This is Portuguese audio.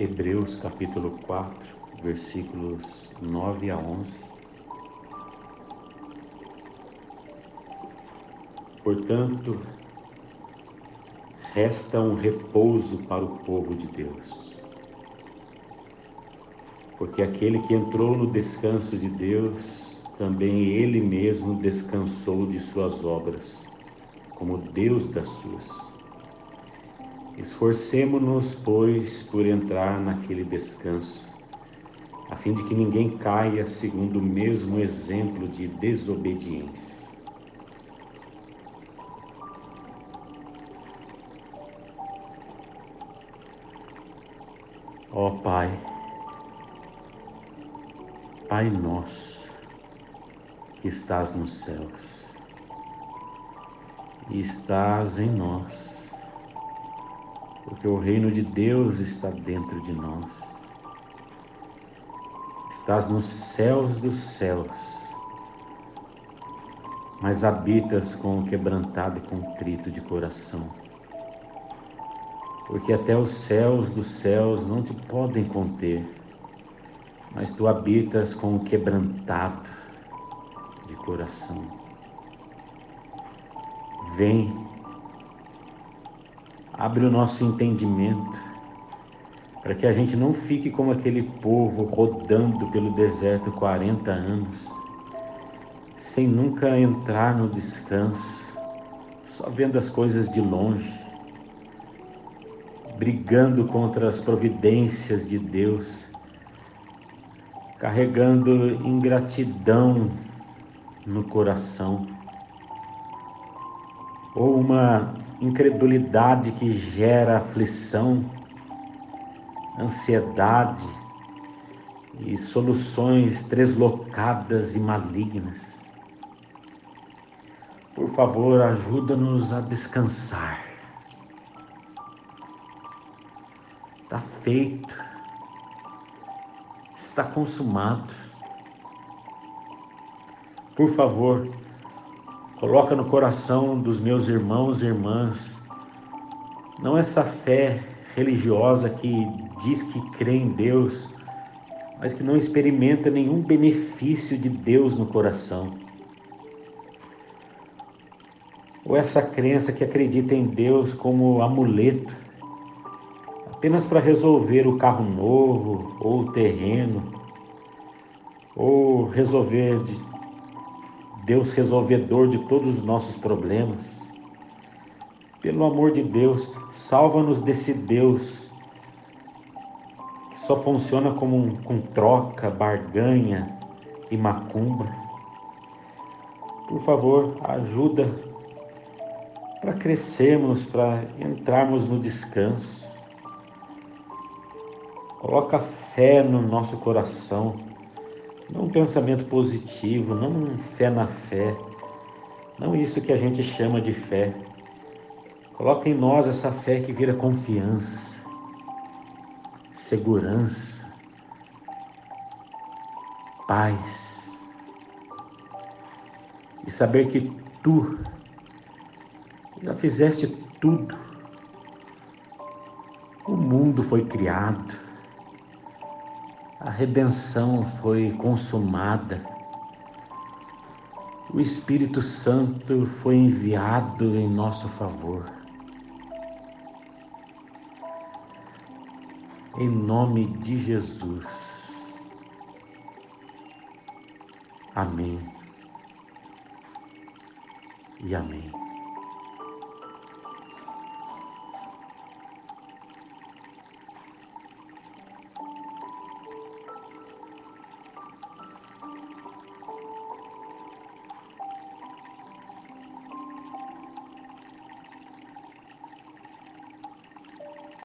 Hebreus capítulo 4, versículos 9 a 11. Portanto, resta um repouso para o povo de Deus. Porque aquele que entrou no descanso de Deus, também ele mesmo descansou de suas obras, como Deus das suas. Esforcemo-nos, pois, por entrar naquele descanso, a fim de que ninguém caia segundo o mesmo exemplo de desobediência. Ó oh, Pai, Pai nosso, que estás nos céus, e estás em nós, porque o reino de Deus está dentro de nós. Estás nos céus dos céus, mas habitas com o quebrantado e contrito de coração. Porque até os céus dos céus não te podem conter, mas tu habitas com o quebrantado de coração. Vem Abre o nosso entendimento para que a gente não fique como aquele povo rodando pelo deserto 40 anos, sem nunca entrar no descanso, só vendo as coisas de longe, brigando contra as providências de Deus, carregando ingratidão no coração ou uma incredulidade que gera aflição, ansiedade e soluções deslocadas e malignas. Por favor, ajuda-nos a descansar. Está feito, está consumado. Por favor, Coloca no coração dos meus irmãos e irmãs não essa fé religiosa que diz que crê em Deus, mas que não experimenta nenhum benefício de Deus no coração. Ou essa crença que acredita em Deus como amuleto, apenas para resolver o carro novo ou o terreno, ou resolver de Deus resolvedor de todos os nossos problemas. Pelo amor de Deus, salva-nos desse Deus que só funciona como um, com troca, barganha e macumba. Por favor, ajuda para crescermos, para entrarmos no descanso. Coloca fé no nosso coração não um pensamento positivo, não fé na fé, não isso que a gente chama de fé. Coloca em nós essa fé que vira confiança, segurança, paz. E saber que tu já fizeste tudo. O mundo foi criado a redenção foi consumada. O Espírito Santo foi enviado em nosso favor. Em nome de Jesus. Amém. E amém.